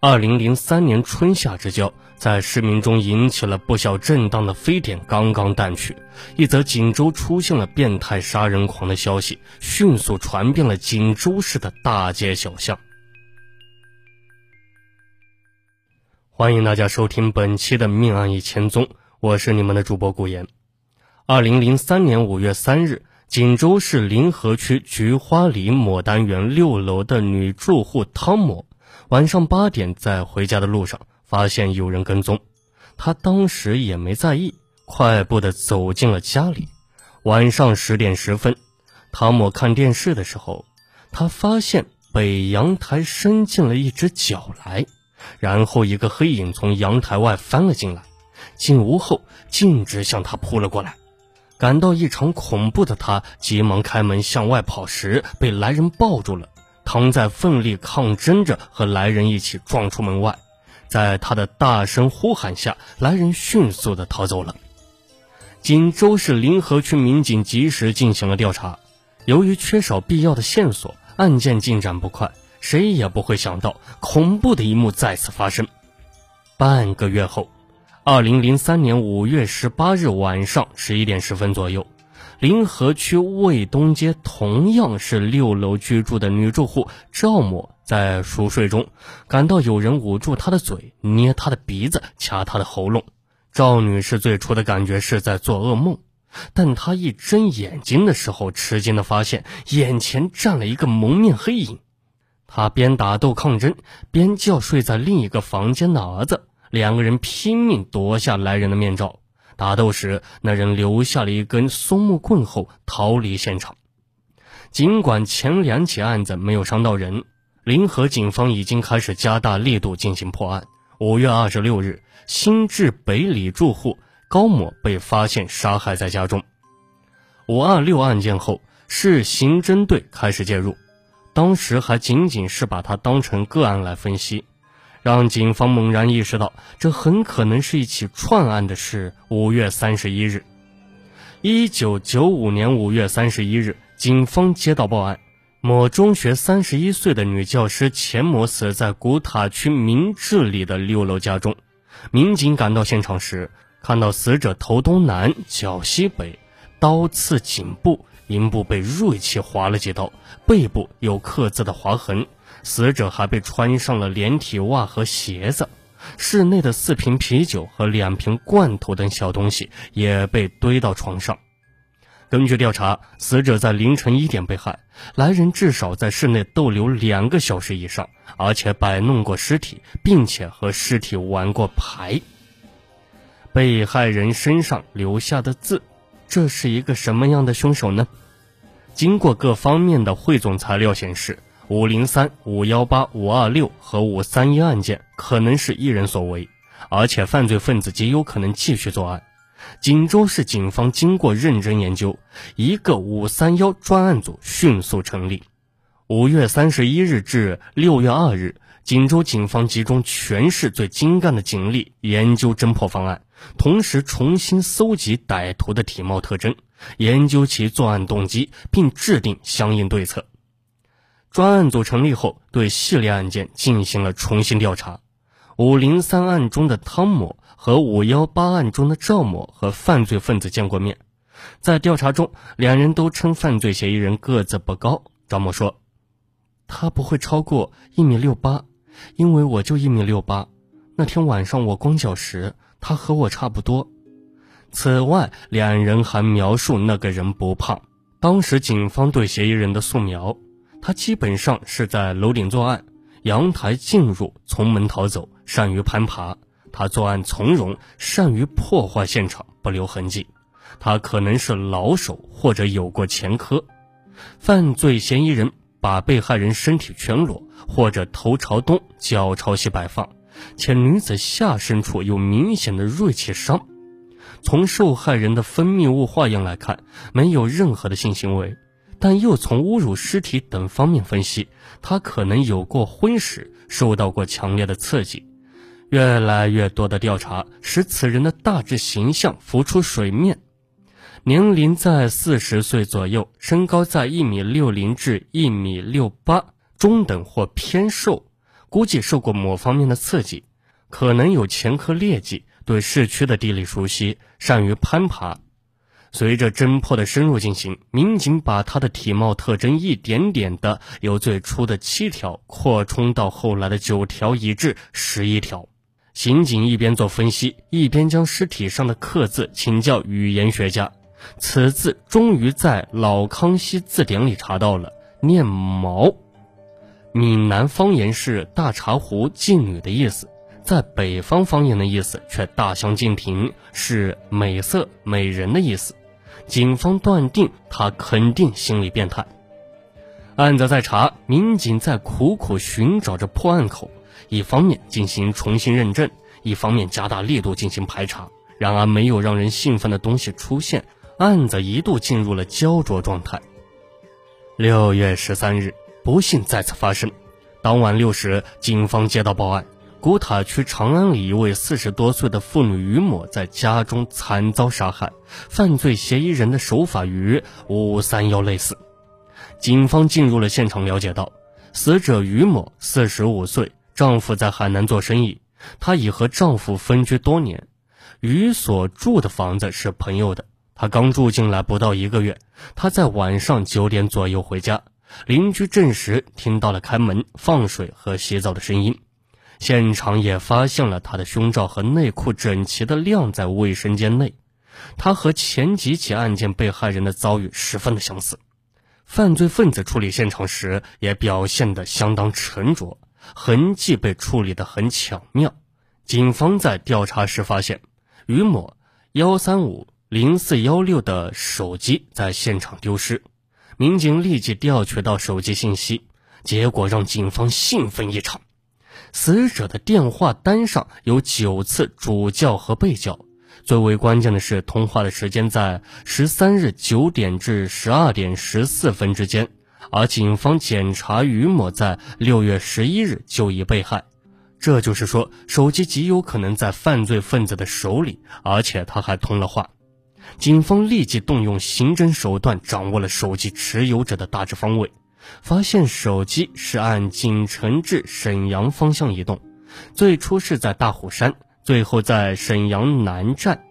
二零零三年春夏之交，在市民中引起了不小震荡的非典刚刚淡去，一则锦州出现了变态杀人狂的消息迅速传遍了锦州市的大街小巷。欢迎大家收听本期的《命案一千宗》，我是你们的主播顾言。二零零三年五月三日，锦州市临河区菊花里牡丹园六楼的女住户汤某。晚上八点，在回家的路上发现有人跟踪，他当时也没在意，快步的走进了家里。晚上十点十分，汤姆看电视的时候，他发现北阳台伸进了一只脚来，然后一个黑影从阳台外翻了进来，进屋后径直向他扑了过来。感到异常恐怖的他，急忙开门向外跑时，被来人抱住了。唐在奋力抗争着，和来人一起撞出门外。在他的大声呼喊下，来人迅速的逃走了。锦州市临河区民警及时进行了调查。由于缺少必要的线索，案件进展不快。谁也不会想到，恐怖的一幕再次发生。半个月后，二零零三年五月十八日晚上十一点十分左右。临河区卫东街同样是六楼居住的女住户赵某，在熟睡中感到有人捂住她的嘴、捏她的鼻子、掐她的喉咙。赵女士最初的感觉是在做噩梦，但她一睁眼睛的时候，吃惊的发现眼前站了一个蒙面黑影。她边打斗抗争，边叫睡在另一个房间的儿子，两个人拼命夺下来人的面罩。打斗时，那人留下了一根松木棍后逃离现场。尽管前两起案子没有伤到人，临河警方已经开始加大力度进行破案。五月二十六日，新治北里住户高某被发现杀害在家中。五二六案件后，市刑侦队开始介入，当时还仅仅是把他当成个案来分析。让警方猛然意识到，这很可能是一起串案的是五月三十一日，一九九五年五月三十一日，警方接到报案，某中学三十一岁的女教师钱某死在古塔区明治里的六楼家中。民警赶到现场时，看到死者头东南，脚西北，刀刺颈部，阴部被锐器划了几刀，背部有刻字的划痕。死者还被穿上了连体袜和鞋子，室内的四瓶啤酒和两瓶罐头等小东西也被堆到床上。根据调查，死者在凌晨一点被害，来人至少在室内逗留两个小时以上，而且摆弄过尸体，并且和尸体玩过牌。被害人身上留下的字，这是一个什么样的凶手呢？经过各方面的汇总材料显示。五零三、五幺八、五二六和五三一案件可能是一人所为，而且犯罪分子极有可能继续作案。锦州市警方经过认真研究，一个五三幺专案组迅速成立。五月三十一日至六月二日，锦州警方集中全市最精干的警力研究侦破方案，同时重新搜集歹徒的体貌特征，研究其作案动机，并制定相应对策。专案组成立后，对系列案件进行了重新调查。五零三案中的汤某和五幺八案中的赵某和犯罪分子见过面，在调查中，两人都称犯罪嫌疑人个子不高。赵某说：“他不会超过一米六八，因为我就一米六八。那天晚上我光脚时，他和我差不多。”此外，两人还描述那个人不胖。当时警方对嫌疑人的素描。他基本上是在楼顶作案，阳台进入，从门逃走，善于攀爬。他作案从容，善于破坏现场，不留痕迹。他可能是老手或者有过前科。犯罪嫌疑人把被害人身体全裸，或者头朝东，脚朝西摆放，且女子下身处有明显的锐器伤。从受害人的分泌物化验来看，没有任何的性行为。但又从侮辱尸体等方面分析，她可能有过婚史，受到过强烈的刺激。越来越多的调查使此人的大致形象浮出水面：年龄在四十岁左右，身高在一米六零至一米六八，中等或偏瘦，估计受过某方面的刺激，可能有前科劣迹，对市区的地理熟悉，善于攀爬。随着侦破的深入进行，民警把他的体貌特征一点点的由最初的七条扩充到后来的九条，以至十一条。刑警一边做分析，一边将尸体上的刻字请教语言学家。此字终于在老康熙字典里查到了，念毛。闽南方言是大茶壶妓女的意思，在北方方言的意思却大相径庭，是美色美人的意思。警方断定他肯定心理变态。案子在查，民警在苦苦寻找着破案口，一方面进行重新认证，一方面加大力度进行排查。然而，没有让人兴奋的东西出现。案子一度进入了焦灼状态。六月十三日，不幸再次发生。当晚六时，警方接到报案：古塔区长安里一位四十多岁的妇女于某在家中惨遭杀害，犯罪嫌疑人的手法与五三幺类似。警方进入了现场，了解到，死者于某四十五岁，丈夫在海南做生意，她已和丈夫分居多年。于所住的房子是朋友的。他刚住进来不到一个月，他在晚上九点左右回家，邻居证实听到了开门、放水和洗澡的声音，现场也发现了他的胸罩和内裤整齐地晾在卫生间内，他和前几起案件被害人的遭遇十分的相似，犯罪分子处理现场时也表现得相当沉着，痕迹被处理得很巧妙。警方在调查时发现，于某幺三五。零四幺六的手机在现场丢失，民警立即调取到手机信息，结果让警方兴奋异常。死者的电话单上有九次主叫和被叫，最为关键的是通话的时间在十三日九点至十二点十四分之间，而警方检查于某在六月十一日就已被害，这就是说手机极有可能在犯罪分子的手里，而且他还通了话。警方立即动用刑侦手段，掌握了手机持有者的大致方位，发现手机是按锦城至沈阳方向移动，最初是在大虎山，最后在沈阳南站。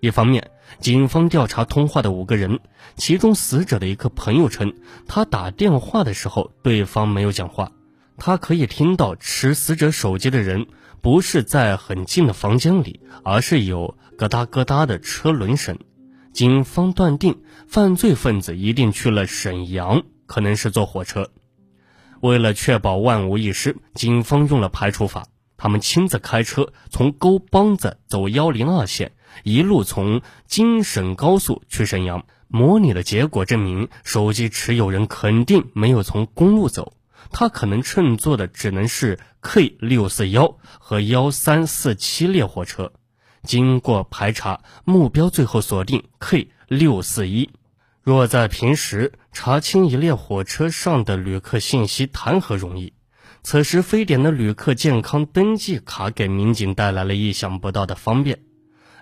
一方面，警方调查通话的五个人，其中死者的一个朋友称，他打电话的时候对方没有讲话，他可以听到持死者手机的人不是在很近的房间里，而是有咯哒咯哒的车轮声。警方断定，犯罪分子一定去了沈阳，可能是坐火车。为了确保万无一失，警方用了排除法，他们亲自开车从沟帮子走幺零二线，一路从京沈高速去沈阳。模拟的结果证明，手机持有人肯定没有从公路走，他可能乘坐的只能是 K 六四幺和幺三四七列火车。经过排查，目标最后锁定 K 六四一。若在平时查清一列火车上的旅客信息，谈何容易？此时非典的旅客健康登记卡给民警带来了意想不到的方便。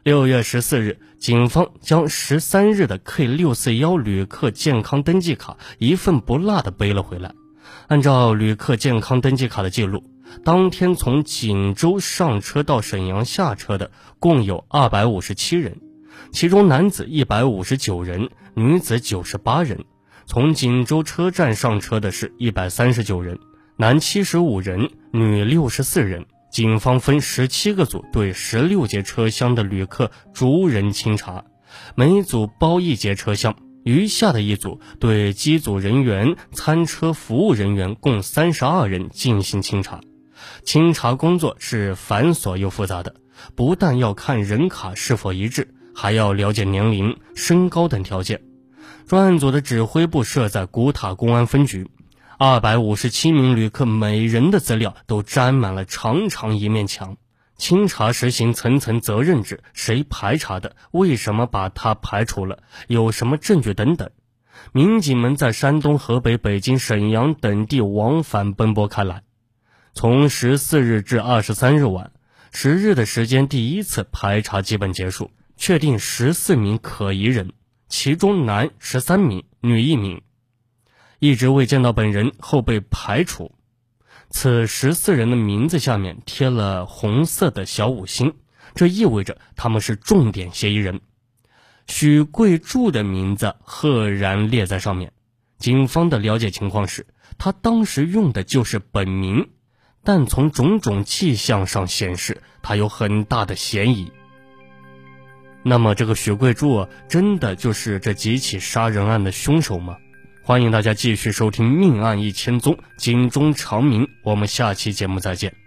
六月十四日，警方将十三日的 K 六四幺旅客健康登记卡一份不落的背了回来。按照旅客健康登记卡的记录。当天从锦州上车到沈阳下车的共有二百五十七人，其中男子一百五十九人，女子九十八人。从锦州车站上车的是一百三十九人，男七十五人，女六十四人。警方分十七个组对十六节车厢的旅客逐人清查，每组包一节车厢，余下的一组对机组人员、餐车服务人员共三十二人进行清查。清查工作是繁琐又复杂的，不但要看人卡是否一致，还要了解年龄、身高等条件。专案组的指挥部设在古塔公安分局，二百五十七名旅客每人的资料都粘满了长长一面墙。清查实行层层责任制，谁排查的？为什么把他排除了？有什么证据等等？民警们在山东、河北、北京、沈阳等地往返奔波开来。从十四日至二十三日晚，十日的时间，第一次排查基本结束，确定十四名可疑人，其中男十三名，女一名，一直未见到本人后被排除。此十四人的名字下面贴了红色的小五星，这意味着他们是重点嫌疑人。许贵柱的名字赫然列在上面。警方的了解情况是，他当时用的就是本名，但从种种迹象上显示，他有很大的嫌疑。那么，这个许贵柱真的就是这几起杀人案的凶手吗？欢迎大家继续收听《命案一千宗》，警钟长鸣。我们下期节目再见。